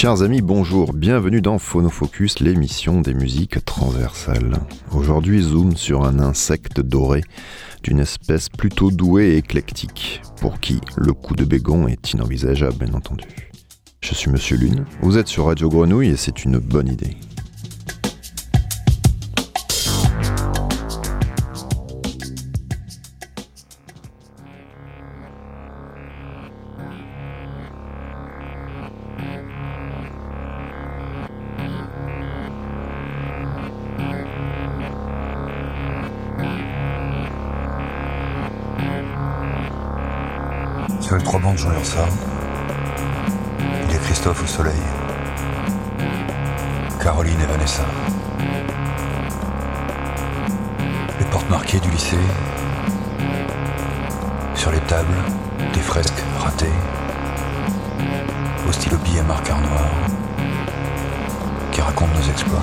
Chers amis, bonjour, bienvenue dans Phonofocus, l'émission des musiques transversales. Aujourd'hui, zoom sur un insecte doré d'une espèce plutôt douée et éclectique, pour qui le coup de bégon est inenvisageable, bien entendu. Je suis Monsieur Lune, vous êtes sur Radio Grenouille et c'est une bonne idée. Marquées du lycée. Sur les tables, des fresques ratées. Au stylo billet marqueur noir. Qui racontent nos exploits.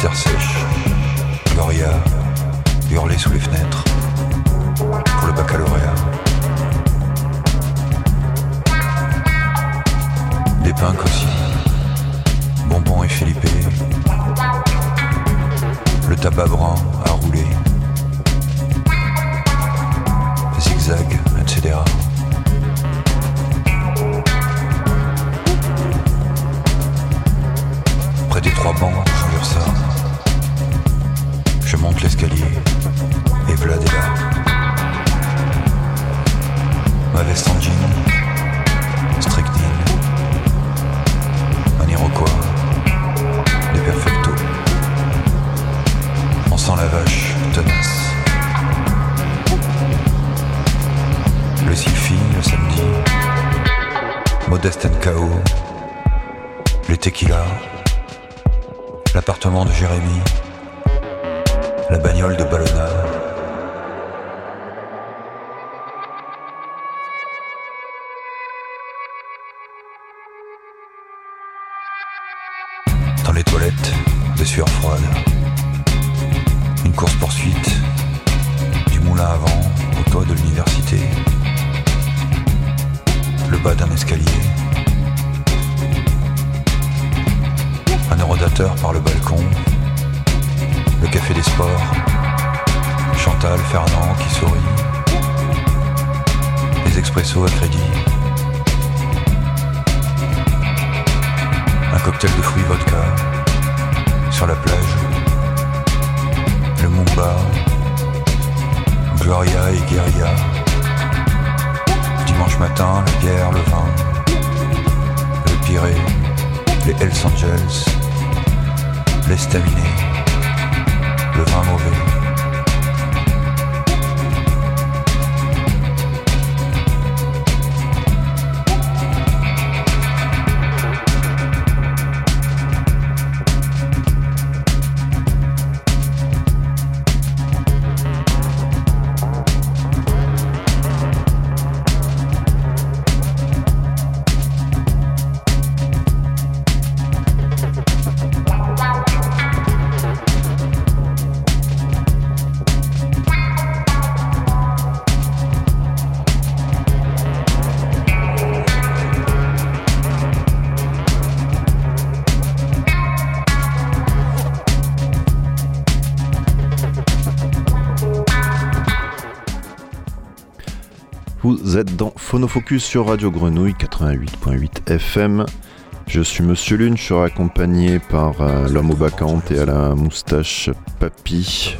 terre sèche, Gloria hurler sous les fenêtres, pour le baccalauréat. Des pinques aussi, Bonbon et Felipe, le tabac brun à rouler, zigzag, etc. Près des trois bancs, je monte l'escalier et Vlad est là. Ma veste en jean, strictine, un iroquois, des Perfecto, On sent la vache tenace. Le sylphie le samedi, Modeste and KO, les tequila l'appartement de Jérémy, la bagnole de Ballonade. le vin mauvais. Vous êtes dans Phonofocus sur Radio Grenouille 88.8 FM. Je suis Monsieur Lune, je suis accompagné par euh, l'homme au bacante et à la moustache Papy.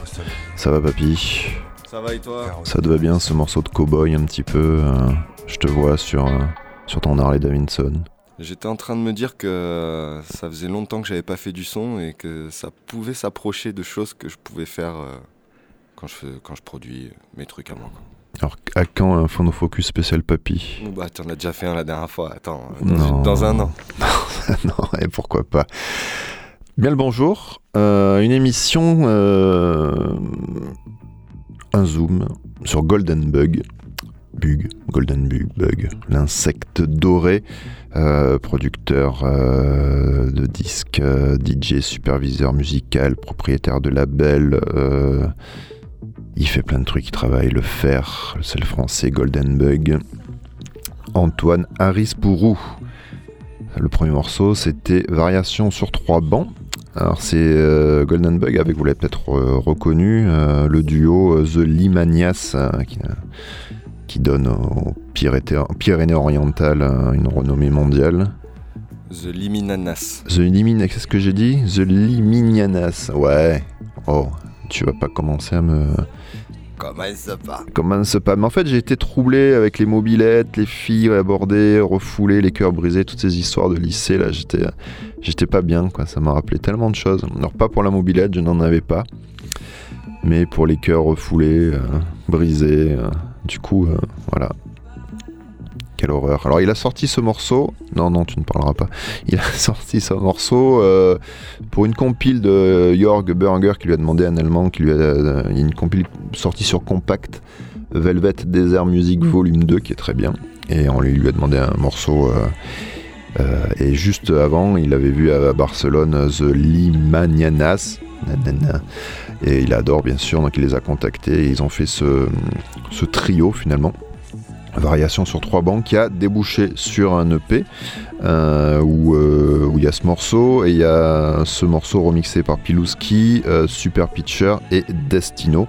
Ça va Papy? Ça va et toi? Ça te va bien ce morceau de cowboy un petit peu euh, Je te vois sur, euh, sur ton Harley Davidson? J'étais en train de me dire que ça faisait longtemps que j'avais pas fait du son et que ça pouvait s'approcher de choses que je pouvais faire quand, je, quand je produis mes trucs à moi. quoi. Alors, à quand un phonofocus spécial papy Bah, t'en as déjà fait un la dernière fois. Attends, Non. dans, dans un an. Non, et pourquoi pas Bien le bonjour. Euh, une émission, euh, un zoom sur Golden Bug. Bug, Golden Bug, Bug, l'insecte doré, euh, producteur euh, de disques, euh, DJ, superviseur musical, propriétaire de label. Il fait plein de trucs, il travaille le fer, c'est le français Golden Bug. Antoine Harris Bourou. Le premier morceau, c'était Variation sur trois bancs. Alors, c'est euh, Golden Bug, avec, vous l'avez peut-être euh, reconnu, euh, le duo The Limanias, qui, qui donne aux Pyrénées- Pyrénées-Orientales une renommée mondiale. The Liminanas. The Limin, qu'est-ce que j'ai dit? The Liminianas, ouais. Oh, tu vas pas commencer à me... Comment ça va Commence pas. Mais en fait, j'ai été troublé avec les mobilettes, les filles abordées, refoulées, les cœurs brisés, toutes ces histoires de lycée. Là, j'étais, j'étais pas bien, quoi. Ça m'a rappelé tellement de choses. Alors, pas pour la mobilette, je n'en avais pas. Mais pour les cœurs refoulés, euh, brisés. euh, du coup, euh, voilà. Quelle horreur. Alors, il a sorti ce morceau. Non, non, tu ne parleras pas. Il a sorti ce morceau euh, pour une compile de Jorg Berger qui lui a demandé un allemand, qui lui a. euh, une compile sortie sur Compact. Velvet Desert Music Volume 2 qui est très bien. Et on lui a demandé un morceau. euh, euh, et juste avant, il avait vu à Barcelone The Limanianas. Nanana. Et il adore bien sûr, donc il les a contactés et ils ont fait ce, ce trio finalement. Variation sur trois bancs qui a débouché sur un EP euh, où euh, où il y a ce morceau et il y a ce morceau remixé par Pilouski, euh, Super Pitcher et Destino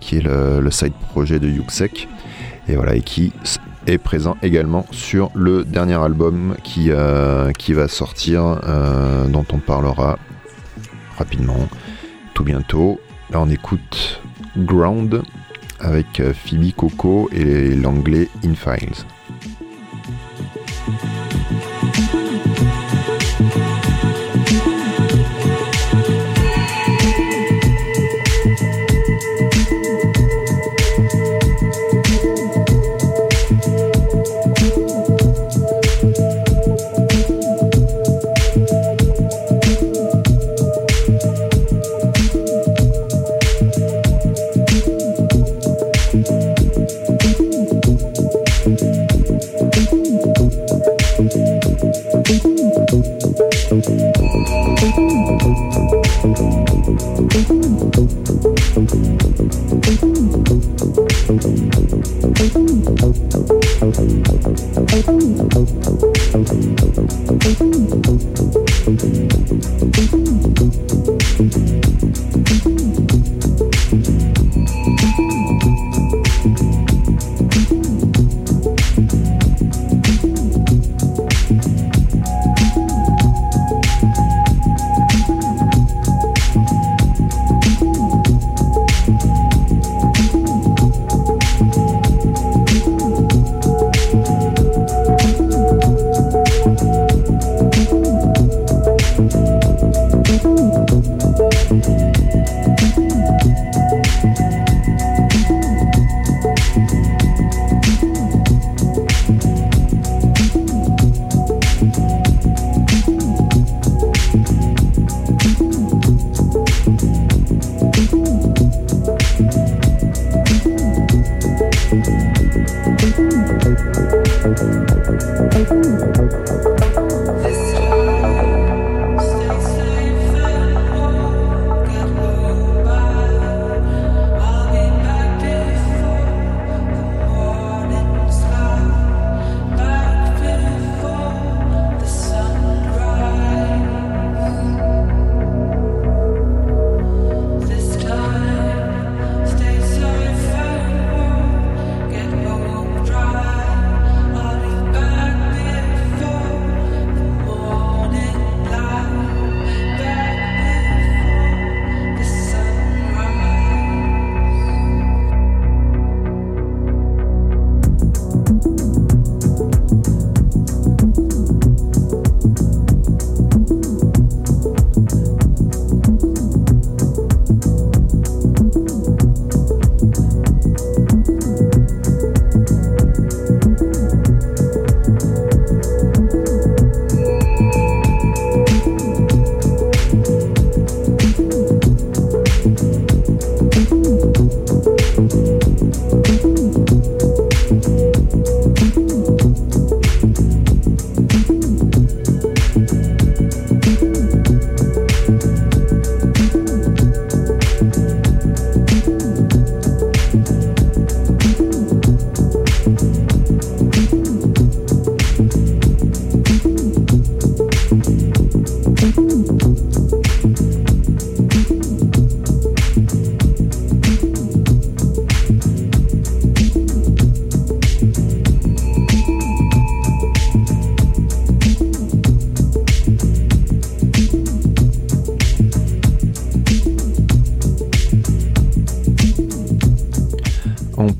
qui est le, side projet de Yuxek et voilà et qui est présent également sur le dernier album qui, va sortir dont on parlera rapidement tout bientôt. Là on écoute Ground avec euh, Phoebe Coco et l'anglais Infiles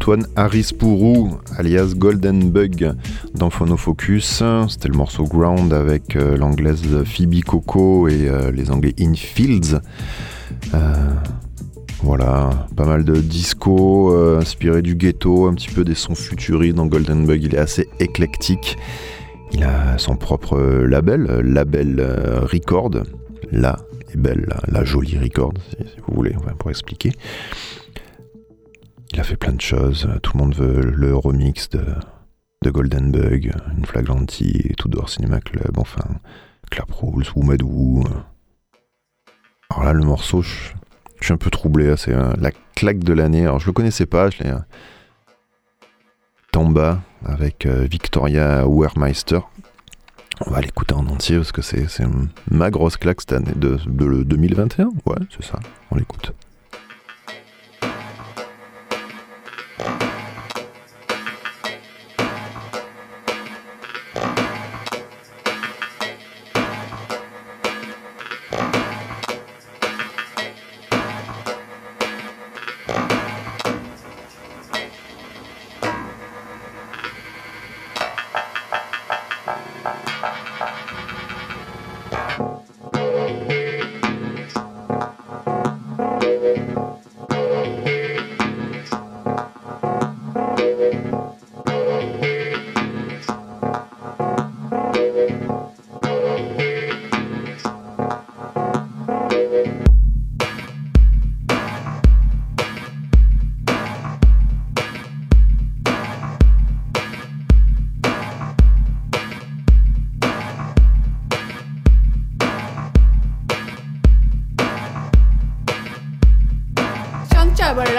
Antoine Harris-Pourou, alias Golden Bug, dans Phonofocus. C'était le morceau Ground avec euh, l'anglaise Phoebe Coco et euh, les anglais Infields. Euh, voilà, pas mal de disco, inspiré du ghetto, un petit peu des sons futuristes dans Golden Bug. Il est assez éclectique. Il a son propre label, label Record. La est belle, la, jolie Record, si, vous voulez, pour expliquer. Il a fait plein de choses. Tout le monde veut le remix de, de Golden Bug, une flagrantie, tout dehors Cinéma Club, enfin, Clap Rules, Madou. Alors là, le morceau, je, suis un peu troublé. Hein, c'est euh, la claque de l'année. Alors, je le connaissais pas. Je l'ai. Euh, Tamba avec euh, Victoria Wehrmeister. On va l'écouter en entier parce que c'est ma grosse claque cette année de, de 2021. Ouais, c'est ça. On l'écoute.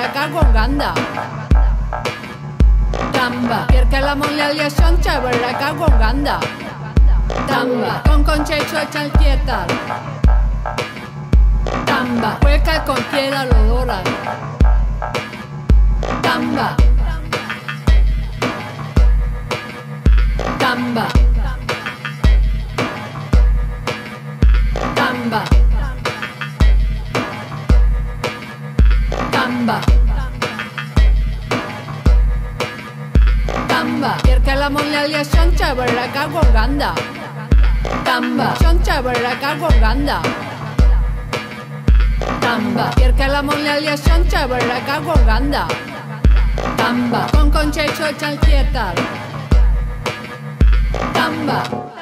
atacar con ganda. Tamba, perquè la mondialització ens xabarraca con ganda. Tamba, con conchexo echal quietar. Tamba, hueca con piedra lo doran. Tamba. Tamba. monalya shancha baraka gonganda. Tamba, shancha baraka gonganda. Tamba, piercala monalya shancha baraka gonganda. Tamba, con conchecho chalquietal. Tamba.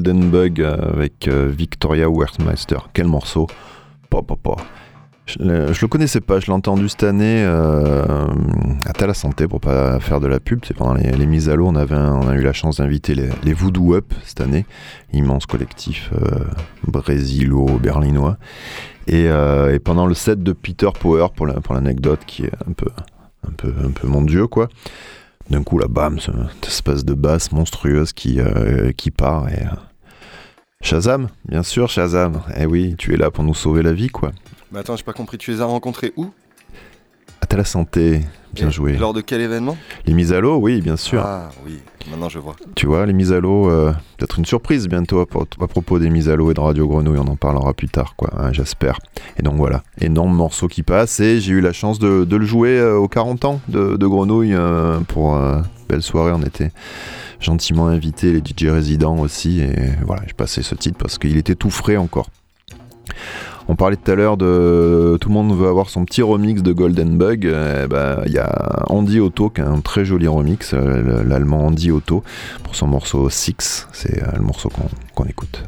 Golden Bug avec Victoria Werthmeister. Quel morceau pop, Je, le connaissais pas, je l'ai entendu cette année à Tala Santé pour pas faire de la pub. C'est pendant les, mises à l'eau, on, avait on a eu la chance d'inviter les, Voodoo Up cette année, immense collectif brésilo-berlinois. Et, et, pendant le set de Peter Power, pour l'anecdote, qui est un peu, un peu, un peu mon dieu, quoi d'un coup, là, bam, cette espèce de basse monstrueuse qui, euh, qui part. Et, euh, Shazam, bien sûr, Shazam. Eh oui, tu es là pour nous sauver la vie, quoi. Mais attends, j'ai pas compris, tu les as rencontrés où? À la santé, bien joué. Lors de quel événement? Les mises à l'eau, oui, bien sûr. Ah oui, maintenant je vois. Tu vois, les mises à l'eau, euh, peut-être une surprise bientôt à, propos des mises à l'eau et de Radio Grenouille, on en parlera plus tard, quoi, hein, j'espère. Et donc voilà, énorme morceau qui passe, et j'ai eu la chance de, le jouer euh, aux 40 ans de, Grenouille euh, pour belle soirée, on était gentiment invités, les DJ résidents aussi, et voilà, j'ai passé ce titre parce qu'il était tout frais encore. On parlait tout à l'heure de tout le monde veut avoir son petit remix de Golden Bug. Eh ben, il y a Andy Otto qui a un très joli remix, euh, l'allemand Andy Otto, pour son morceau Six. C'est euh, le morceau qu'on écoute.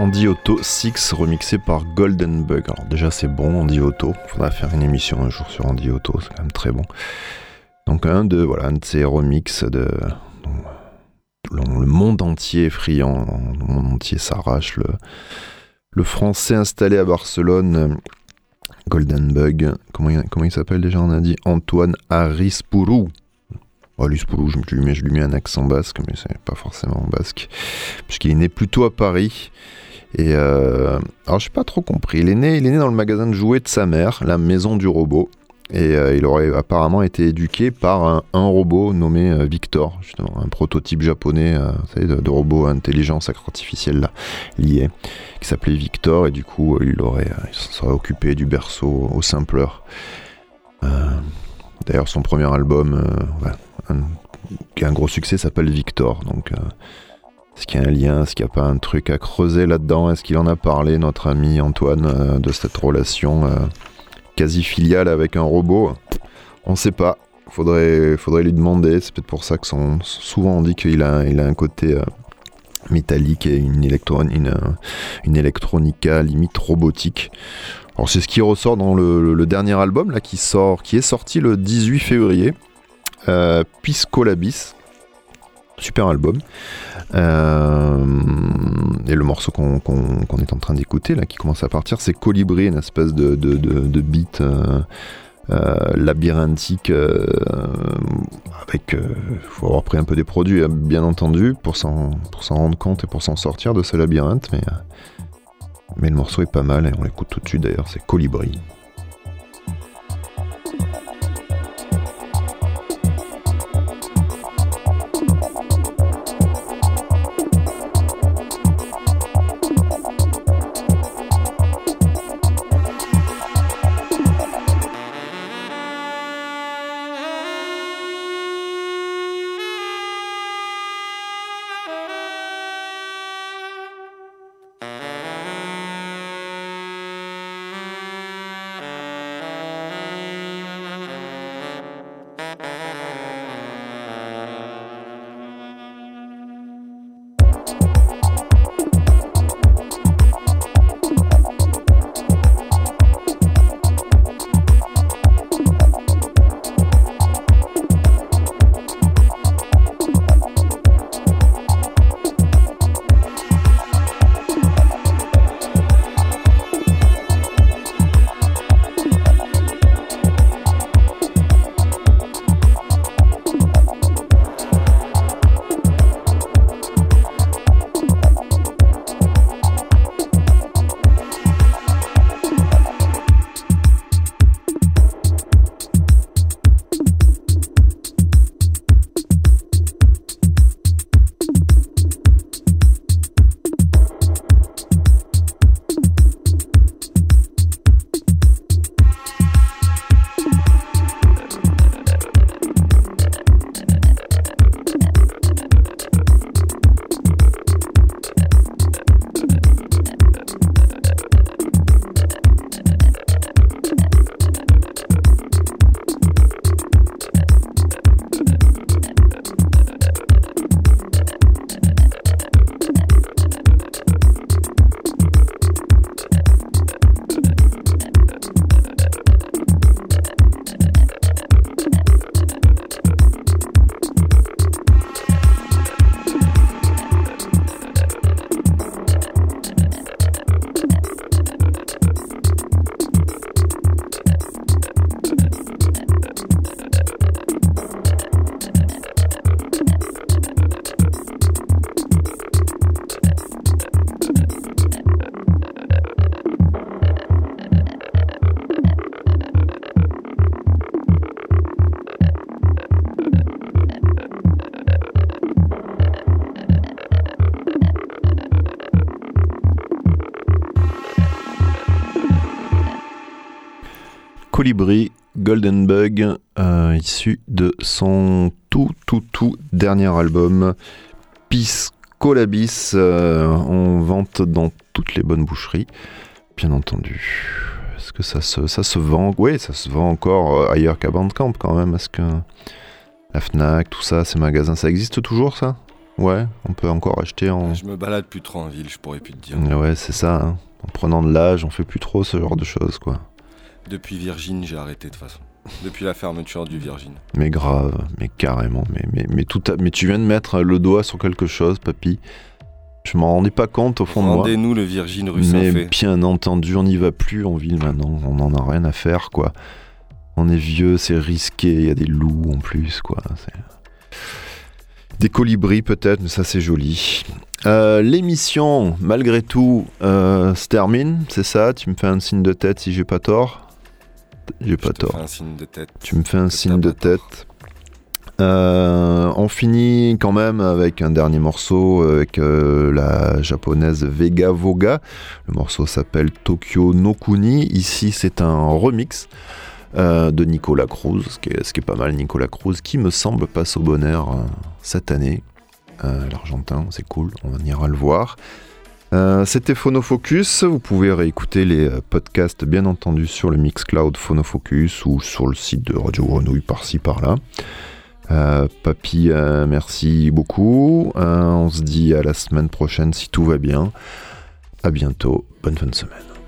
Andy Otto 6 remixé par Golden Bug. Alors déjà c'est bon Andy Otto, faudra faire une émission un jour sur Andy Otto, c'est quand même très bon. Donc un de voilà un de ces remixes de le monde entier est friand, le monde entier s'arrache. Le, le français installé à Barcelone, Golden Bug, comment il, comment il s'appelle déjà On a dit? Antoine Arispourou. Oh, je, lui mets, je lui mets un accent basque, mais c'est pas forcément basque, puisqu'il est né plutôt à Paris. Et euh, alors, j'ai pas trop compris. Il est, né, il est né dans le magasin de jouets de sa mère, la Maison du Robot. Et euh, il aurait apparemment été éduqué par un, robot nommé euh, Victor, justement, un prototype japonais savez, de, robot intelligence artificielle là, lié, qui s'appelait Victor. Et du coup, il, aurait, il serait occupé du berceau au simpleur. D'ailleurs, son premier album, qui a un gros succès, s'appelle Victor. Donc est-ce qu'il y a un lien? Est-ce qu'il n'y a pas un truc à creuser là-dedans? Est-ce qu'il en a parlé, notre ami Antoine, euh, de cette relation euh, quasi filiale avec un robot? On ne sait pas. Faudrait, faudrait lui demander. C'est peut-être pour ça que souvent on dit qu'il a, un côté euh, métallique et une, électronica limite robotique. Alors c'est ce qui ressort dans le, dernier album qui qui est sorti le 18 février, Pisco Labis. Super album. Euh, et le morceau qu'on est en train d'écouter, là, qui commence à partir, c'est Colibri, une espèce de, beat euh, euh, labyrinthique avec. Il faut avoir pris un peu des produits, bien entendu, pour s'en rendre compte et pour s'en sortir de ce labyrinthe. Mais, mais le morceau est pas mal et on l'écoute tout de suite d'ailleurs, c'est Colibri. Colibri Golden Bug, euh, issu de son tout tout tout dernier album Pisco Labis, euh, en vente dans toutes les bonnes boucheries, bien entendu. Est-ce que ça se, ça se vend? Oui, ça se vend encore euh, ailleurs qu'à Bandcamp quand même. Est-ce que la Fnac, tout ça, ces magasins, ça existe toujours ça? Ouais, on peut encore acheter en. Je me balade plus trop en ville, je pourrais plus te dire. Ouais, c'est ça. hein. En prenant de l'âge, on fait plus trop ce genre de choses, quoi. Depuis Virgin, j'ai arrêté de toute façon. Depuis la fermeture du Virgin. Mais grave, mais carrément. Mais, mais, mais, tout à- mais tu viens de mettre le doigt sur quelque chose, papy. Je m'en rendais pas compte au fond de moi. Rendez-nous le Virgin rue Mais bien entendu, on n'y va plus en ville maintenant. On n'en a rien à faire, quoi. On est vieux, c'est risqué. Il y a des loups en plus, quoi. Des colibris peut-être, mais ça c'est joli. Euh, L'émission, malgré tout, euh, se termine, c'est ça? Tu me fais un signe de tête si j'ai pas tort? J'ai pas tort. fais un signe de tête. Tu me fais un signe de tête. Euh, on finit quand même avec un dernier morceau avec euh, la japonaise Vega Voga. Le morceau s'appelle Tokyo no Kuni. Ici, c'est un remix euh, de Nicolas Cruz, ce qui, est, ce qui est pas mal. Nicolas Cruz, qui me semble passe au bonheur cette année. L'Argentin, c'est cool, on ira le voir. Euh, C'était Phonofocus. Vous pouvez réécouter les euh, podcasts, bien entendu, sur le Mixcloud Phonofocus ou sur le site de Radio Grenouille par-ci par-là. Euh, papy, merci beaucoup. On se dit à la semaine prochaine si tout va bien. À bientôt. Bonne fin de semaine.